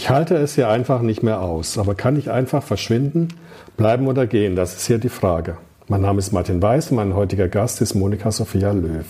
Ich halte es hier einfach nicht mehr aus, aber kann ich einfach verschwinden, bleiben oder gehen? Das ist hier die Frage. Mein Name ist Martin Weiß und mein heutiger Gast ist Monika Sophia Löw.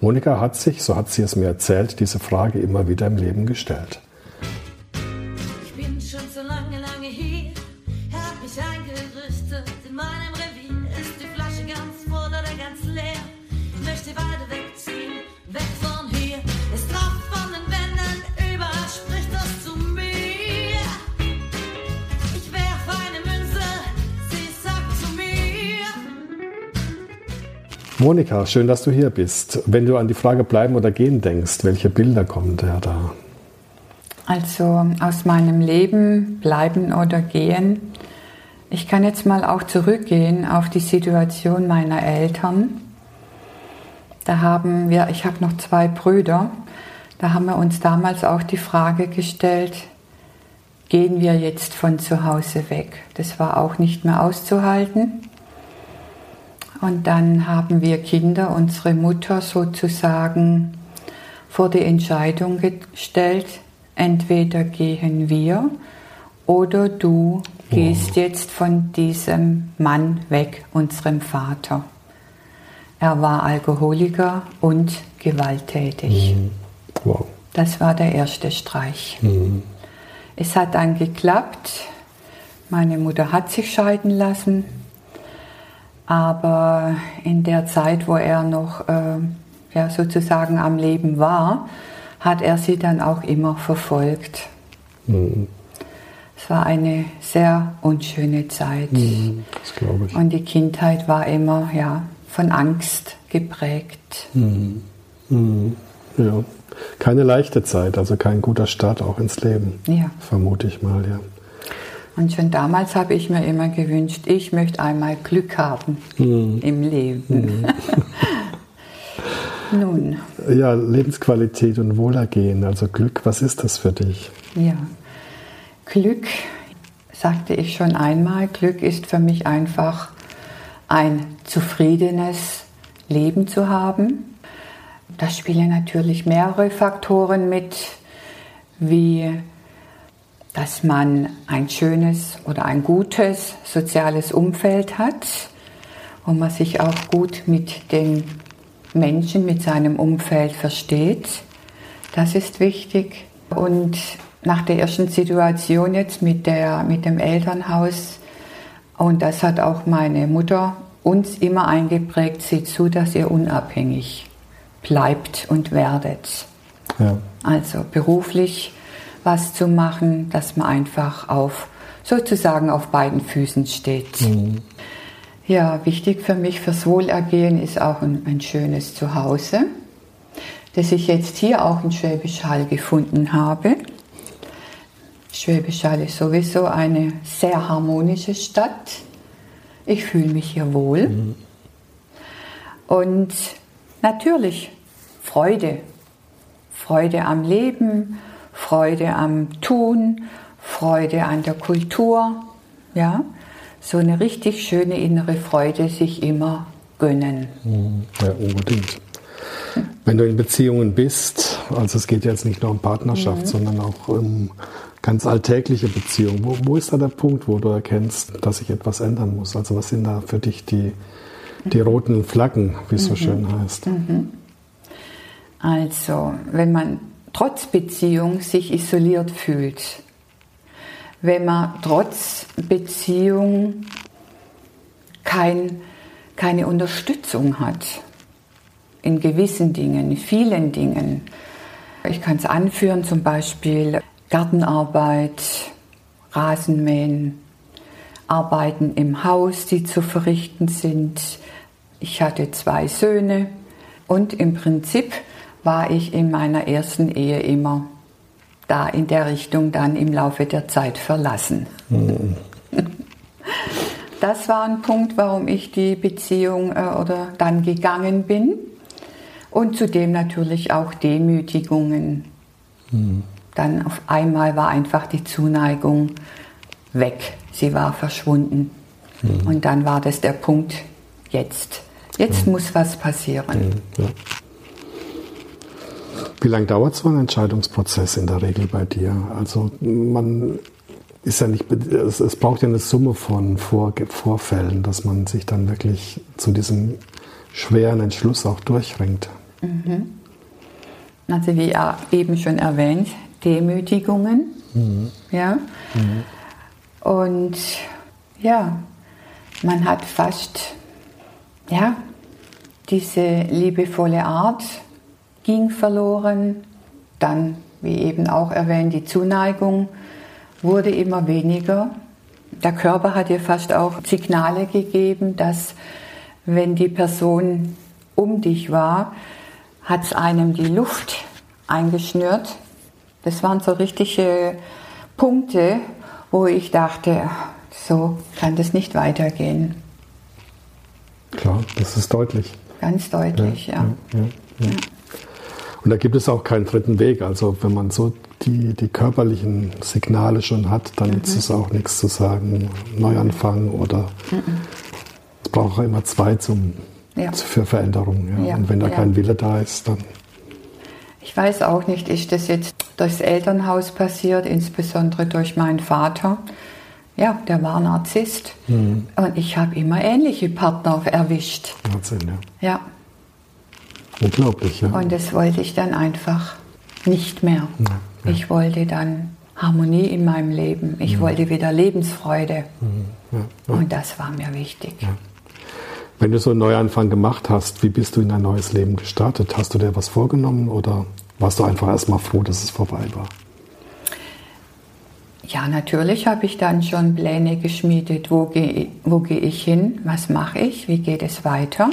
Monika hat sich, so hat sie es mir erzählt, diese Frage immer wieder im Leben gestellt. Monika, schön, dass du hier bist. Wenn du an die Frage bleiben oder gehen denkst, welche Bilder kommen dir da? Also aus meinem Leben bleiben oder gehen. Ich kann jetzt mal auch zurückgehen auf die Situation meiner Eltern. Da haben wir, ich habe noch zwei Brüder, da haben wir uns damals auch die Frage gestellt, gehen wir jetzt von zu Hause weg? Das war auch nicht mehr auszuhalten. Und dann haben wir Kinder, unsere Mutter sozusagen vor die Entscheidung gestellt, entweder gehen wir oder du gehst jetzt von diesem Mann weg, unserem Vater. Er war Alkoholiker und gewalttätig. Wow. Das war der erste Streich. Es hat dann geklappt. Meine Mutter hat sich scheiden lassen. Aber in der Zeit, wo er noch äh, ja, sozusagen am Leben war, hat er sie dann auch immer verfolgt. Es war eine sehr unschöne Zeit. Das glaube ich. Und die Kindheit war immer ja, von Angst geprägt. Ja. Keine leichte Zeit, also kein guter Start auch ins Leben. Ja. Vermute ich mal, ja. Und schon damals habe ich mir immer gewünscht, ich möchte einmal Glück haben im Leben. Nun, Ja, Lebensqualität und Wohlergehen, also Glück, was ist das für dich? ja. Glück, sagte ich schon einmal, Glück ist für mich einfach ein zufriedenes Leben zu haben. Da spielen natürlich mehrere Faktoren mit, wie dass man ein schönes oder ein gutes soziales Umfeld hat, wo man sich auch gut mit den Menschen, mit seinem Umfeld versteht. Das ist wichtig. Und nach der ersten Situation jetzt mit, der, mit dem Elternhaus, und das hat auch meine Mutter uns immer eingeprägt, seht zu, dass ihr unabhängig bleibt und werdet. Ja. Also beruflich was zu machen, dass man einfach auf sozusagen auf beiden Füßen steht. Ja, wichtig für mich fürs Wohlergehen ist auch ein, ein schönes Zuhause, das ich jetzt hier auch in Schwäbisch Hall gefunden habe. Schwäbisch Hall ist sowieso eine sehr harmonische Stadt. Ich fühle mich hier wohl. Und natürlich Freude. Freude am Leben, Freude am Tun, Freude an der Kultur. Ja, so eine richtig schöne innere Freude sich immer gönnen. Ja, unbedingt. Wenn du in Beziehungen bist, also es geht jetzt nicht nur um Partnerschaft, sondern auch um ganz alltägliche Beziehungen, wo, wo ist da der Punkt, wo du erkennst, dass sich etwas ändern muss? Also was sind da für dich die, die roten Flaggen, wie es so schön heißt? Also, wenn man trotz Beziehung sich isoliert fühlt, wenn man trotz Beziehung kein, keine Unterstützung hat in gewissen Dingen, in vielen Dingen. Ich kann es anführen, zum Beispiel Gartenarbeit, Rasenmähen, Arbeiten im Haus, die zu verrichten sind. Ich hatte zwei Söhne und im Prinzip war ich in meiner ersten Ehe immer da in der Richtung dann im Laufe der Zeit verlassen. Das war ein Punkt, warum ich die Beziehung äh, oder dann gegangen bin. Und zudem natürlich auch Demütigungen. Dann auf einmal war einfach die Zuneigung weg. Sie war verschwunden. Und dann war das der Punkt, jetzt. Jetzt muss was passieren. Ja. Wie lange dauert so ein Entscheidungsprozess in der Regel bei dir? Also man ist ja nicht, es, es braucht ja eine Summe von Vor Vorfällen, dass man sich dann wirklich zu diesem schweren Entschluss auch durchringt. Mhm. Also wie eben schon erwähnt, Demütigungen. Mhm. Ja. Mhm. Und ja, man hat fast, ja, diese liebevolle Art ging verloren. Dann, wie eben auch erwähnt, die Zuneigung wurde immer weniger. Der Körper hat dir fast auch Signale gegeben, dass wenn die Person um dich war, hat es einem die Luft eingeschnürt. Das waren so richtige Punkte, wo ich dachte, so kann das nicht weitergehen. Klar, das ist deutlich. Ganz deutlich, ja. ja. ja, ja. Und da gibt es auch keinen dritten Weg. Also wenn man so die, die körperlichen Signale schon hat, dann mhm. ist es auch nichts zu sagen, Neuanfang oder mhm. es braucht auch immer zwei zum, für Veränderungen. Und wenn da kein Wille da ist, dann ich weiß auch nicht, ist das jetzt durchs Elternhaus passiert, insbesondere durch meinen Vater. Ja, der war Narzisst. Mhm. Und ich habe immer ähnliche Partner erwischt. Wahnsinn, ja. Ja. Unglaublich, ja. Und das wollte ich dann einfach nicht mehr. Ja, ja. Ich wollte dann Harmonie in meinem Leben. Ich mhm. wollte wieder Lebensfreude. Mhm. Ja, Und das war mir wichtig. Wenn du so einen Neuanfang gemacht hast, wie bist du in ein neues Leben gestartet? Hast du dir was vorgenommen oder warst du einfach erstmal froh, dass es vorbei war? Ja, natürlich habe ich dann schon Pläne geschmiedet, wo gehe, wo gehe ich hin, was mache ich, wie geht es weiter.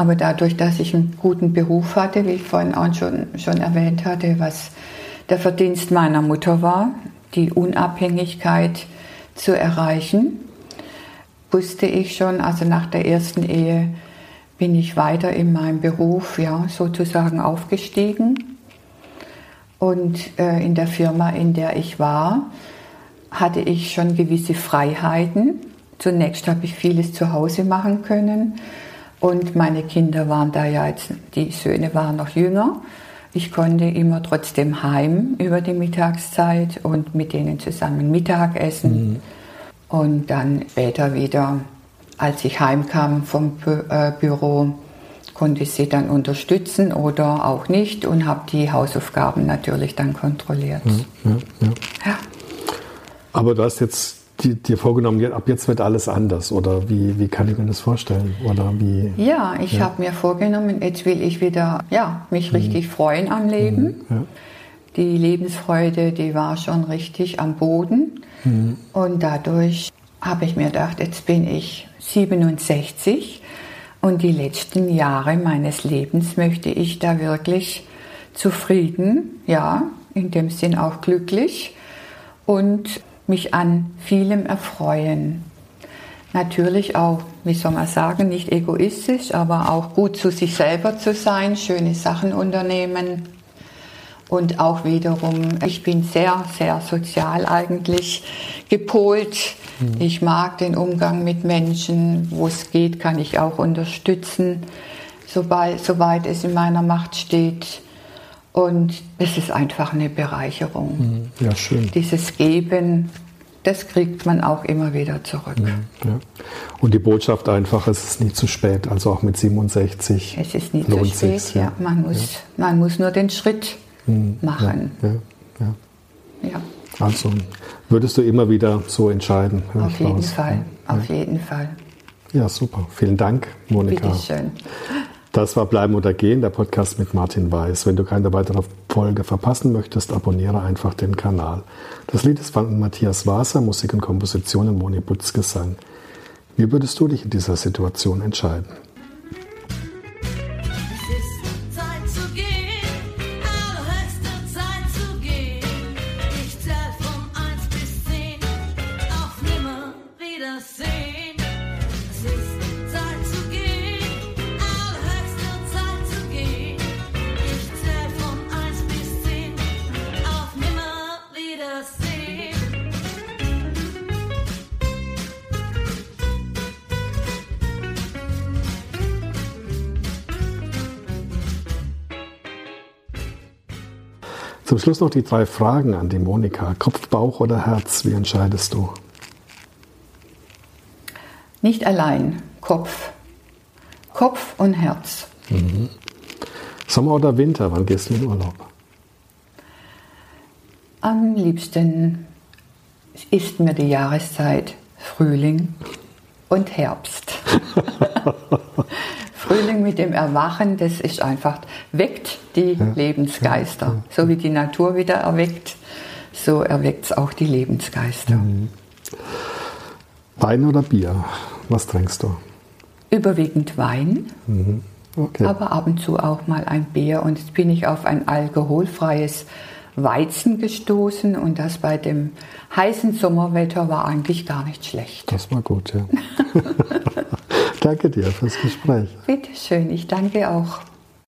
Aber dadurch, dass ich einen guten Beruf hatte, wie ich vorhin auch schon, schon erwähnt hatte, was der Verdienst meiner Mutter war, die Unabhängigkeit zu erreichen, wusste ich schon, also nach der ersten Ehe bin ich weiter in meinem Beruf, ja, sozusagen aufgestiegen und äh, in der Firma, in der ich war, hatte ich schon gewisse Freiheiten. Zunächst habe ich vieles zu Hause machen können. Und meine Kinder waren da ja jetzt, die Söhne waren noch jünger. Ich konnte immer trotzdem heim über die Mittagszeit und mit denen zusammen Mittag essen. Mhm. Und dann später wieder, als ich heimkam vom Bü äh, Büro, konnte ich sie dann unterstützen oder auch nicht und habe die Hausaufgaben natürlich dann kontrolliert. Ja, ja, ja. ja. Aber du hast jetzt dir vorgenommen, ab jetzt wird alles anders oder wie, wie kann ich mir das vorstellen? Oder wie, ja, ich ja. habe mir vorgenommen, jetzt will ich wieder ja, mich mhm. richtig freuen am Leben. Mhm, ja. Die Lebensfreude, die war schon richtig am Boden mhm. und dadurch habe ich mir gedacht, jetzt bin ich 67 und die letzten Jahre meines Lebens möchte ich da wirklich zufrieden, ja, in dem Sinn auch glücklich und mich an vielem erfreuen. Natürlich auch, wie soll man sagen, nicht egoistisch, aber auch gut zu sich selber zu sein, schöne Sachen unternehmen. Und auch wiederum, ich bin sehr, sehr sozial eigentlich gepolt. Mhm. Ich mag den Umgang mit Menschen. Wo es geht, kann ich auch unterstützen, sobald, soweit es in meiner Macht steht. Und es ist einfach eine Bereicherung. Mhm. Ja, schön. Dieses Geben, das kriegt man auch immer wieder zurück. Mhm, ja. Und die Botschaft einfach, es ist nie zu spät, also auch mit 67. Es ist nie zu spät, ja. Man, muss, ja. man muss nur den Schritt mhm. machen. Ja, ja, ja. Also würdest du immer wieder so entscheiden? Auf jeden raus. Fall, auf jeden Fall. Ja, super. Vielen Dank, Monika. Bitteschön. Das war Bleiben oder Gehen, der Podcast mit Martin Weiß. Wenn du keine weitere Folge verpassen möchtest, abonniere einfach den Kanal. Das Lied ist von Matthias Waser, Musik und Komposition und Moni Butz Gesang. Wie würdest du dich in dieser Situation entscheiden? Sing. Zum Schluss noch die drei Fragen an die Monika. Kopf, Bauch oder Herz? Wie entscheidest du? Nicht allein. Kopf. Kopf und Herz. Sommer oder Winter? Wann gehst du in Urlaub? Am liebsten ist mir die Jahreszeit Frühling und Herbst. Frühling mit dem Erwachen, das ist einfach, weckt die Lebensgeister. So wie die Natur wieder erweckt, so erweckt es auch die Lebensgeister. Wein oder Bier? Was trinkst du? Überwiegend Wein, Okay. aber ab und zu auch mal ein Bier. Und jetzt bin ich auf ein alkoholfreies Weizen gestoßen und das bei dem heißen Sommerwetter war eigentlich gar nicht schlecht. Das war gut, ja. Danke dir fürs Gespräch. Bitte schön, ich danke auch.